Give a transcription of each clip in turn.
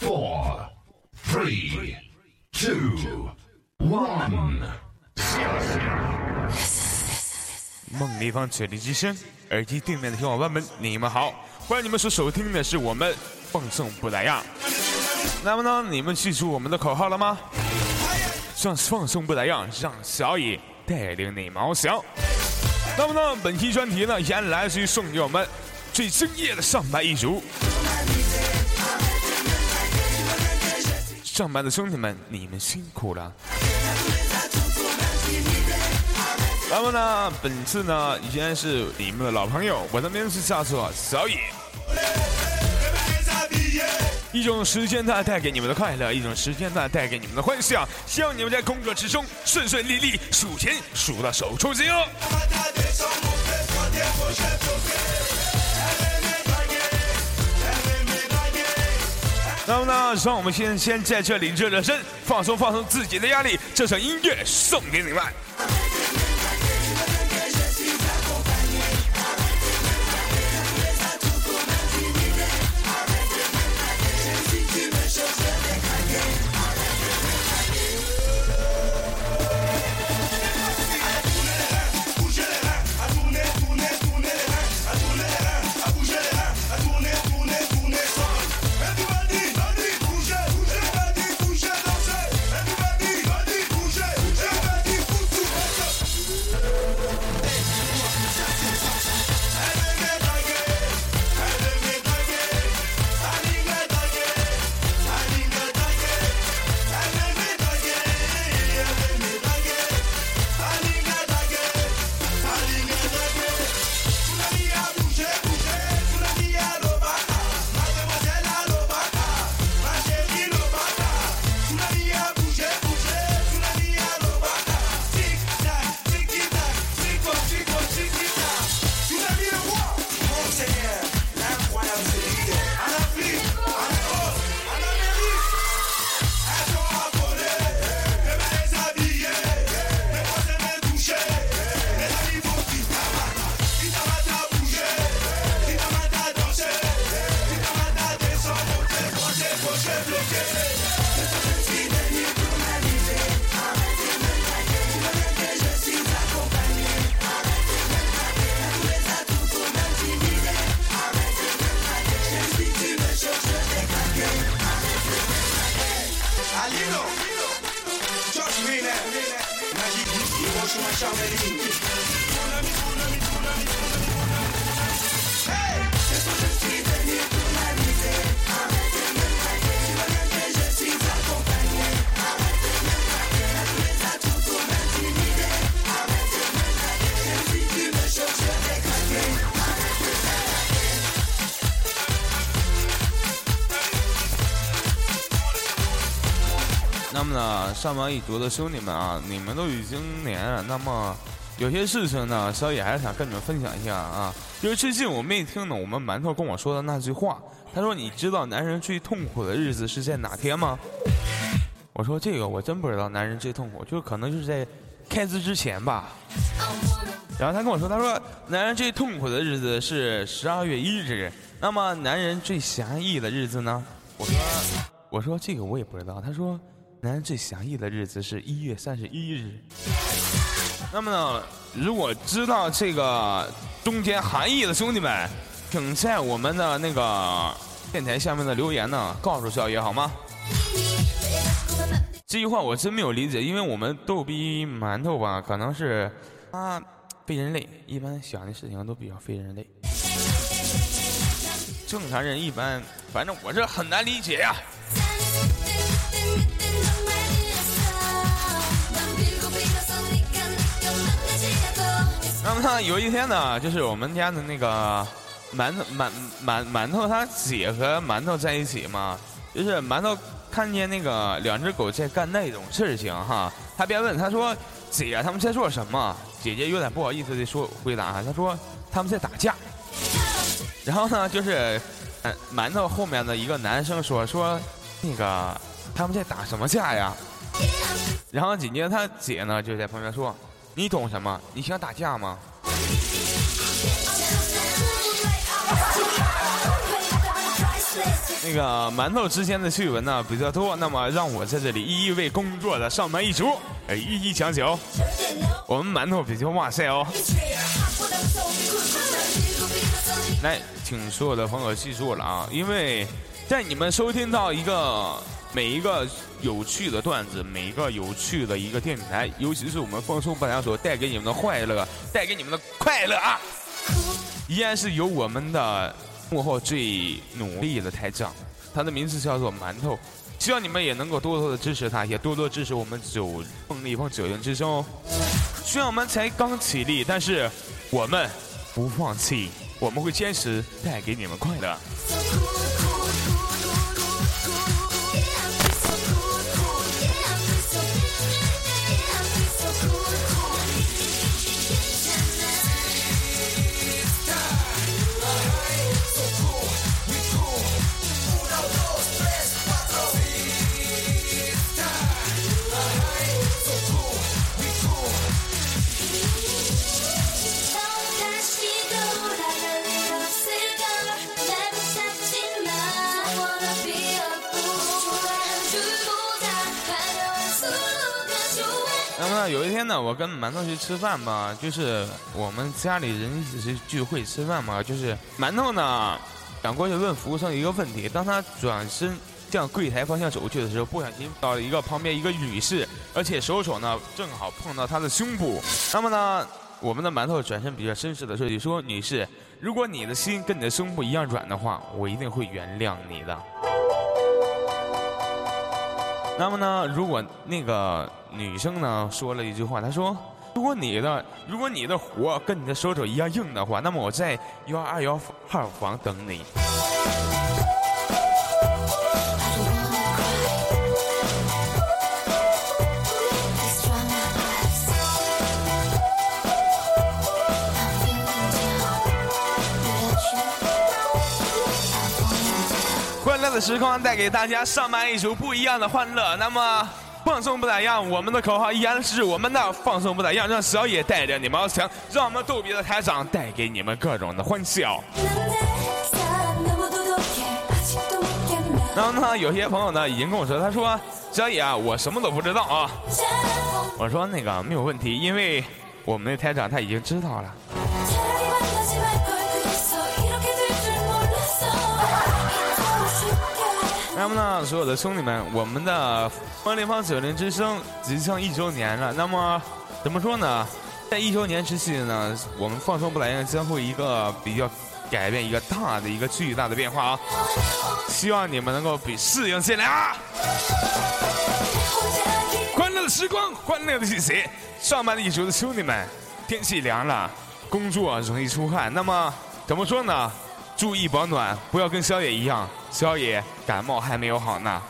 four, three, two, one。梦立方绝地之声，耳机对面的小伙伴们，你们好，欢迎你们所收听的是我们放送不打烊。那么呢，你们记住我们的口号了吗？让放送不打烊，让小野带领你翱翔。那么呢，本期专题呢，依然来自于送给我们最敬业的上班一族。上班的兄弟们，你们辛苦了。那么呢，本次呢依然是你们的老朋友，我的名字叫做小野。一种时间段带给你们的快乐，一种时间段带给你们的欢笑。希望你们在工作之中顺顺利利，数钱数到手抽筋哦。那么呢，让我们先先在这里热热身，放松放松自己的压力。这首音乐送给你们。Boşuma şahvereyim Kullanı kullanı kullanı 么，上班一族的兄弟们啊，你们都已经年了。那么，有些事情呢，小野还是想跟你们分享一下啊。就是最近我没听懂我们馒头跟我说的那句话，他说：“你知道男人最痛苦的日子是在哪天吗？”我说：“这个我真不知道，男人最痛苦，就可能就是在开资之前吧。”然后他跟我说：“他说男人最痛苦的日子是十二月一日。那么，男人最侠义的日子呢？”我说：“我说这个我也不知道。”他说。男人最侠义的日子是一月三十一日。那么呢，如果知道这个中间含义的兄弟们，请在我们的那个电台下面的留言呢，告诉小野好吗？这句话我真没有理解，因为我们逗逼馒头吧，可能是他非人类，一般想的事情都比较非人类。正常人一般，反正我这很难理解呀。么呢，有一天呢，就是我们家的那个馒头馒馒馒头他姐和馒头在一起嘛，就是馒头看见那个两只狗在干那种事情哈，他便问他说：“姐，他们在做什么？”姐姐有点不好意思的说回答，他说：“他们在打架。”然后呢，就是，馒头后面的一个男生说说那个他们在打什么架呀？然后紧接着他姐呢就在旁边说。你懂什么？你想打架吗？那个馒头之间的趣闻呢比较多，那么让我在这里一一为工作的上班一族，哎，一一讲解哦。我们馒头比较哇塞哦。来，请所有的朋友记住了啊，因为在你们收听到一个每一个有趣的段子，每一个有趣的一个电台，尤其是我们放松不良所带给你们的快乐，带给你们的快乐啊，依然是由我们的。幕后最努力的台长，他的名字叫做馒头，希望你们也能够多多的支持他，也多多支持我们九梦立方九人之声哦。虽然我们才刚起立，但是我们不放弃，我们会坚持带给你们快乐。有一天呢，我跟馒头去吃饭嘛，就是我们家里人一起去聚会吃饭嘛，就是馒头呢想过去问服务生一个问题，当他转身向柜台方向走去的时候，不小心到了一个旁边一个女士，而且手手呢正好碰到她的胸部。那么呢，我们的馒头转身比较绅士的说：“你说女士，如果你的心跟你的胸部一样软的话，我一定会原谅你的。”那么呢，如果那个女生呢说了一句话，她说：“如果你的如果你的活跟你的手肘一样硬的话，那么我在幺二幺号房等你。”的时光带给大家上班一首不一样的欢乐。那么放松不打烊，我们的口号依然是我们的放松不打烊，让小野带着你们翱翔，让我们逗比的台长带给你们各种的欢笑。然后呢，有些朋友呢已经跟我说，他说小野啊，我什么都不知道啊。我说那个没有问题，因为我们的台长他已经知道了。那么呢，所有的兄弟们，我们的万立方九零之声即将一周年了。那么，怎么说呢？在一周年之际呢，我们放松不来呢，将会一个比较改变，一个大的一个巨大的变化啊！希望你们能够比适应进来啊！欢乐的时光，欢乐的季节，上班的一族的兄弟们，天气凉了，工作容易出汗。那么，怎么说呢？注意保暖，不要跟宵夜一样，小野感冒还没有好呢。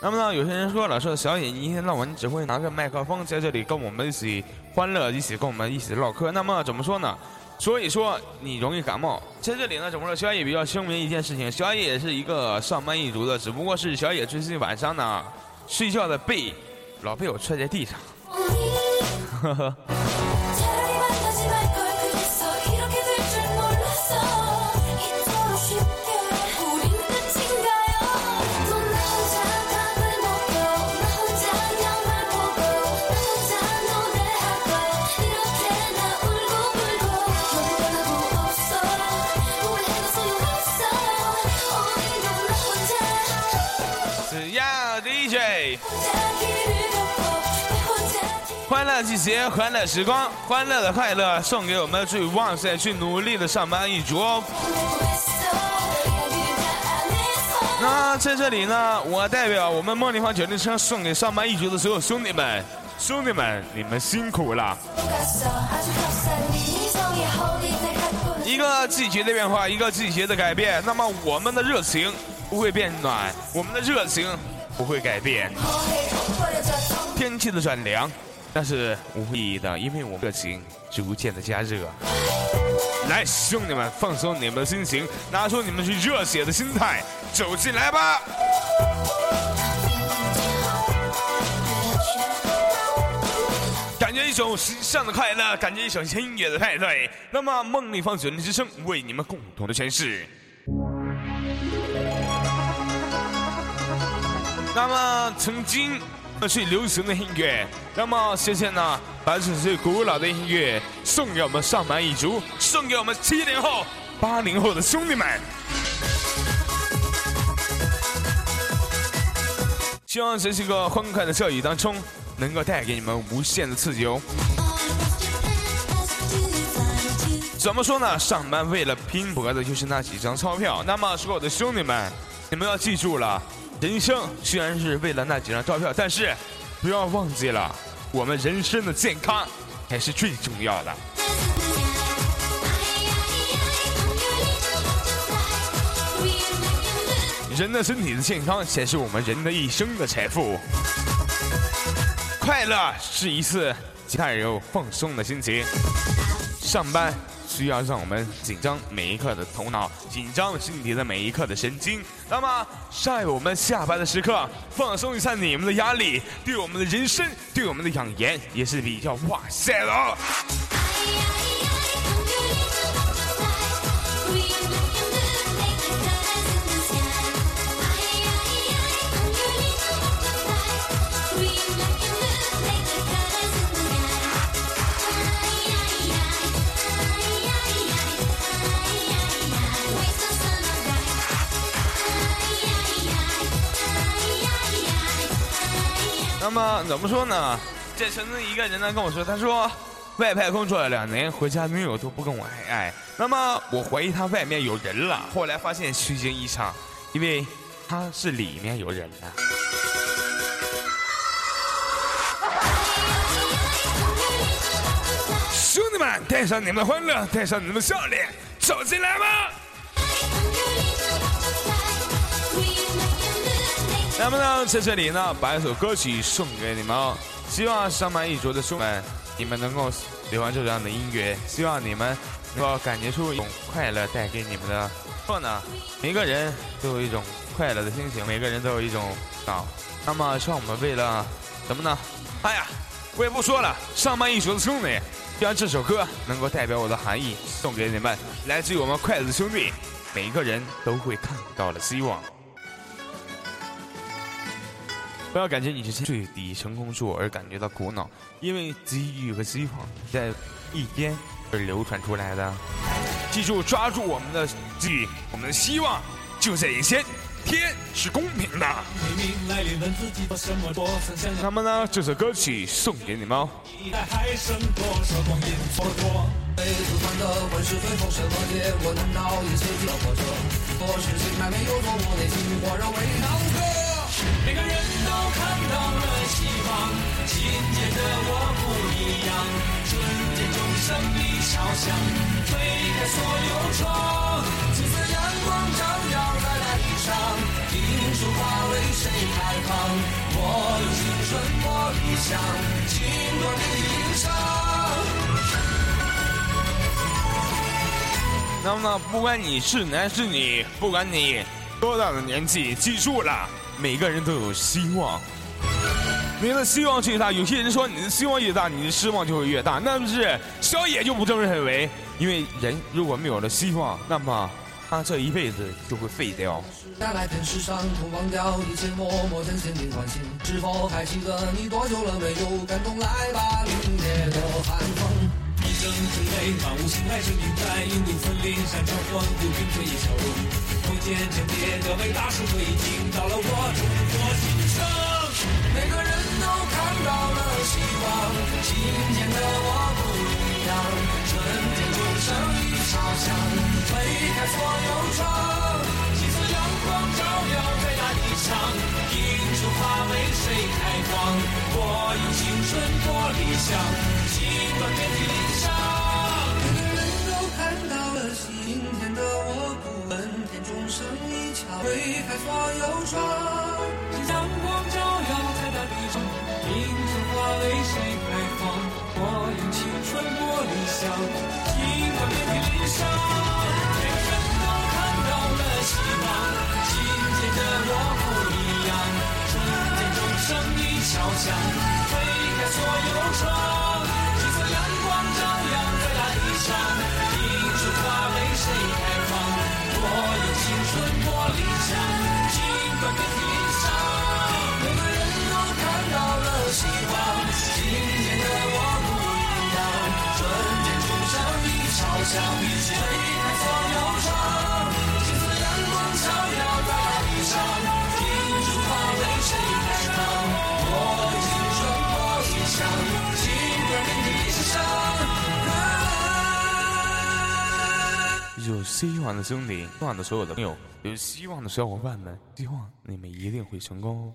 那么呢，有些人说了，说小野，你一天到晚你只会拿着麦克风在这里跟我们一起欢乐，一起跟我们一起唠嗑。那么怎么说呢？所以说你容易感冒。在这里呢，怎么说？小野比较声明一件事情，小野也是一个上班一族的，只不过是小野最近晚上呢，睡觉的被老被我踹在地上。呵呵。欢乐季节，欢乐时光，欢乐的快乐送给我们最旺盛、最努力的上班一族。那在这里呢，我代表我们梦里方酒店车送给上班一族的所有兄弟们，兄弟们，你们辛苦了。一个季节的变化，一个季节的改变，那么我们的热情不会变暖，我们的热情不会改变。天气的转凉。但是无意义的，因为我们热情逐渐的加热。来，兄弟们，放松你们的心情，拿出你们最热血的心态，走进来吧！感觉一。种时尚的快乐，感觉一种音乐的派对。那么，梦立方九零之声为你们共同的诠释。那么，曾经最流行的音乐，那么现在呢，把这最古老的音乐送给我们上班一族，送给我们七零后、八零后的兄弟们。希望这是个欢快的教育当中，能够带给你们无限的刺激哦。怎么说呢？上班为了拼搏的就是那几张钞票。那么，所有的兄弟们，你们要记住了。人生虽然是为了那几张钞票，但是不要忘记了，我们人生的健康才是最重要的。人的身体的健康才是我们人的一生的财富。快乐是一次带有放松的心情。上班。需要让我们紧张每一刻的头脑，紧张身体的每一刻的神经。那么，在我们下班的时刻，放松一下你们的压力，对我们的人生，对我们的养颜，也是比较哇塞的。那么怎么说呢？这曾经一个人呢跟我说，他说外派工作了两年，回家女友都不跟我爱爱。那么我怀疑他外面有人了，后来发现虚惊一场，因为他是里面有人了。兄弟们，带上你们的欢乐，带上你们的笑脸，走进来吧！那么呢，在这里呢，把一首歌曲送给你们，希望上班一族的兄弟们，你们能够喜欢这样的音乐，希望你们能够感觉出一种快乐带给你们的。错呢，每个人都有一种快乐的心情，每个人都有一种啊。那么，让我们为了什么呢？哎呀，我也不说了，上班一族的兄弟，希望这首歌能够代表我的含义，送给你们，来自于我们快乐的兄弟，每一个人都会看到了希望。不要感觉你是最底层工作而感觉到苦恼，因为机遇和希望在一天而流传出来的。记住，抓住我们的机遇，我们的希望就在眼前。天是公平的。那么呢，这首歌曲送给你们。每个人都看到了希望，今天的我不一样，瞬间钟声已敲响，推开所有窗，金色阳光照耀在大地上，听说花为谁开放，我用青春过理想，尽管遍体鳞伤。那么，不管你是男是女，不管你多大的年纪，记住了。每个人都有希望，你的希望最大。有些人说你的希望越大，你的失望就会越大，那不是小野就不这么认为。因为人如果没有了希望，那么他这一辈子就会废掉。一声之泪，万物心来生命在，引路分离，山川环顾，并非一笑容。空间间叠的伟大是已经到了我中国心声。每个人都看到了希望，今天的我不一样。春天钟声已敲响，推开所有窗，金色阳光照耀在大地上，一束花为谁开放？我用青春过理想，尽管遍体鳞声一敲推开所有窗，阳光照耀在大地上，迎春花为谁开放？我用青春过理想，尽管遍体鳞伤。每个人都看到了希望，今天的我不一样。春天钟声已敲响，推开所有窗。有窗。金色阳光照耀大地上，听出花为谁开放。我的青春多理想，尽管遍体鳞伤。有希望的兄弟，希望的所有的朋友，有希望的小伙伴们，希望你们一定会成功哦。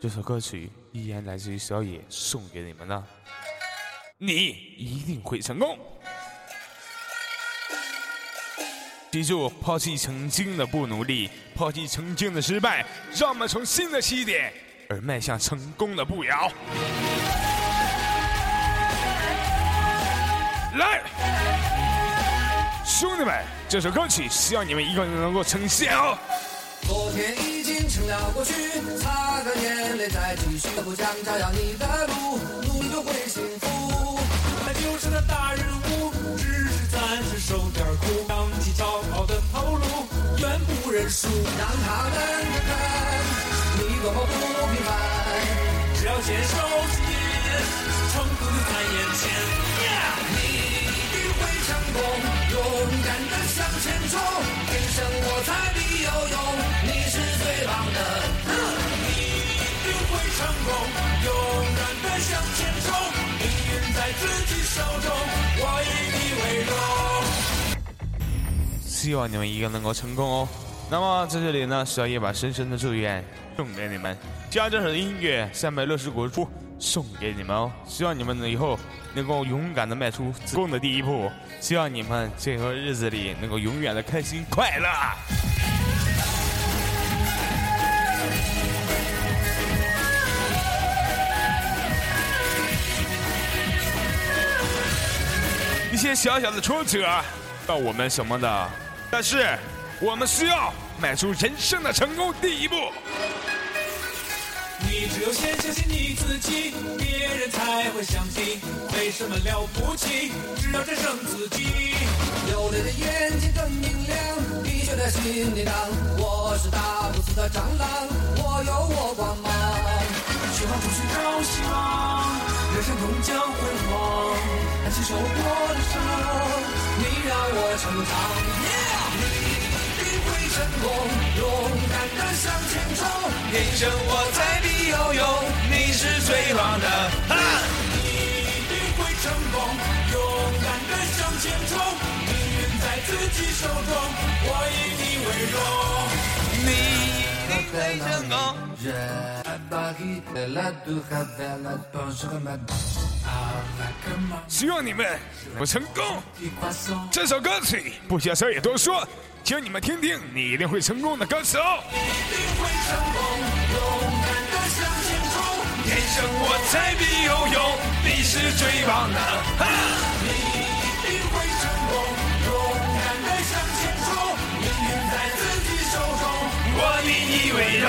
这首歌曲依然来自于小野，送给你们的，你一定会成功。记住，抛弃曾经的不努力，抛弃曾经的失败，让我们从新的起点而迈向成功的步摇。来！兄弟们，这首歌曲希望你们一个人能够呈现哦。昨天已经成了过去，擦干眼泪再继续，不想照耀你的路，努力就会幸福。他就是那大人物，只受点苦，扬起骄傲的头颅，远不认输。让他们看你多么不平凡。只要坚守信念，成功就在眼前。你一定会成功，勇敢的向前冲，天生我材必有用，你是最棒的。你一定会成功，勇敢的向前冲，命运在自己手中，我以你为荣。希望你们一个能够成功哦。那么在这里呢，小野把深深的祝愿送给你们，将这首音乐三百六十国出送给你们哦。希望你们以后能够勇敢的迈出成功的第一步，希望你们这个日子里能够永远的开心快乐。一些小小的挫折，到我们什么的，但是我们需要迈出人生的成功第一步。你只有先相信你自己，别人才会相信。没什么了不起，只要战胜自己。有泪的眼睛更明亮，碧血的心里荡。我是打不死的蟑螂，我有我光芒。去往出寻找希望，人生终将辉煌。担起受过的伤，你让我成长。成功，勇敢的向前冲，天生我材必有用，你是最棒的。哈！你一定会成功，勇敢的向前冲，命运在自己手中，我以你为荣。你一定会成功。希望你们能成功。这首歌曲不需要小野多说，请你们听听，你一定会成功的歌词哦。一定会成功，勇敢的向前冲，天生我材必有用，你是最棒的。哈！你一定会成功，勇敢的向前冲，命运在自己手中，我以你为荣。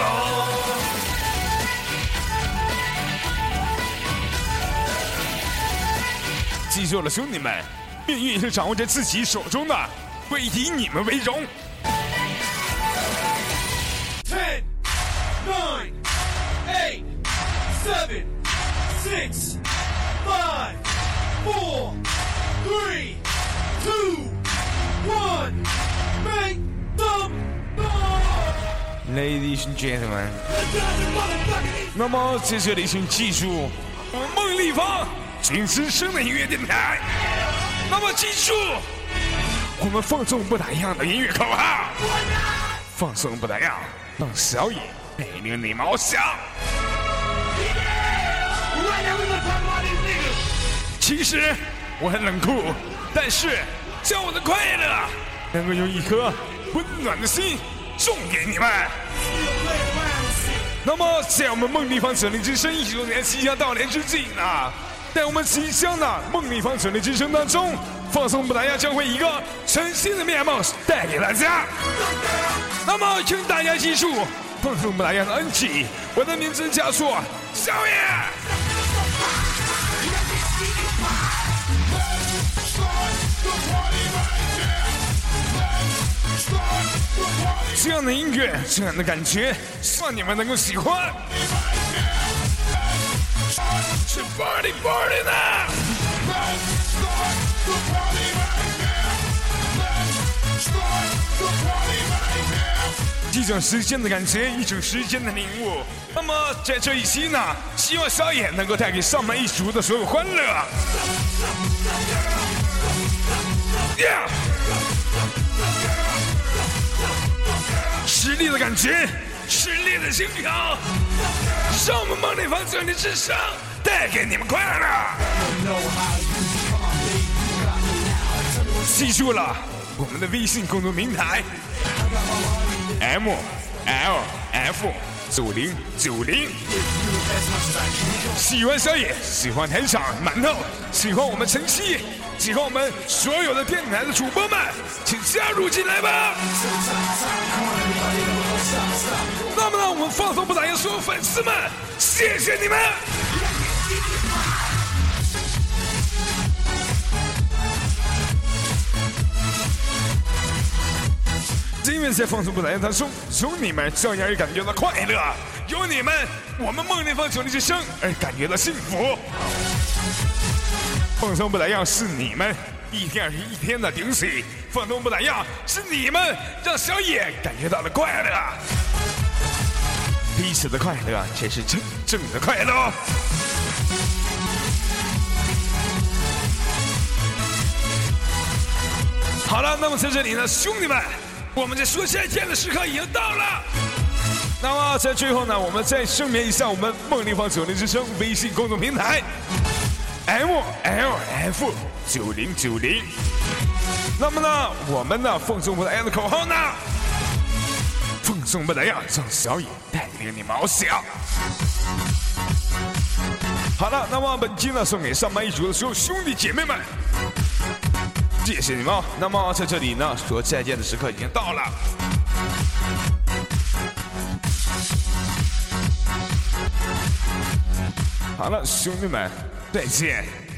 记住了，兄弟们，命运是掌握在自己手中的，会以你们为荣。Ten, nine, eight, seven, six, five, four, three, two, one. Make some noise! Ladies and gentlemen，那么在这里请记住，我们梦立方最资深的音乐电台。那么记住，我们放纵不打烊的音乐口号，放纵不打烊，让小野带领你翱翔。其实我很冷酷，但是将我的快乐能够用一颗温暖的心送给你们。那么，在我们梦立方整理之声一周年即将到来之际呢，在我们即将的梦立方整理之声当中，放松不打烊将会一个全新的面貌带给大家。那么，请大家记住，放松不打烊的恩起，我的名字叫做小野。Start the party right here. Let's start 这样的音乐，这样的感觉，希望你们能够喜欢。是 party party 呢！一种时间的感觉，一种时间的领悟。那么在这一期呢，希望小野能够带给上班一族的所有欢乐。Yeah! 实力的感觉，实力的心跳，让我们梦里方这里之声带给你们快乐。记住了，我们的微信公众平台 M L F 九零九零。喜欢小野，喜欢台长馒头，喜欢我们晨曦，喜欢我们所有的电台的主播们，请加入进来吧。那么呢，我们放松不打烊，所有粉丝们，谢谢你们。因为在放松不打烊当中，有你们照样也感觉到快乐，有你们，我们梦立方九零之声而感觉到幸福。放松不打烊是你们一天又一天的顶喜，放松不打烊是你们让小野感觉到了快乐。彼此的快乐才是真正的快乐。好了，那么在这里呢，兄弟们，我们在说再见的时刻已经到了。那么在最后呢，我们再声明一下我们梦立方九零之声微信公众平台 M L F 九零九零。那么呢，我们呢奉送不打烊的口号呢，奉送不打烊，让小野带领你翱翔。好了，那么本期呢送给上班一族的所有兄弟姐妹们。谢谢你们。那么在这里呢，说再见的时刻已经到了。好了，兄弟们，再见。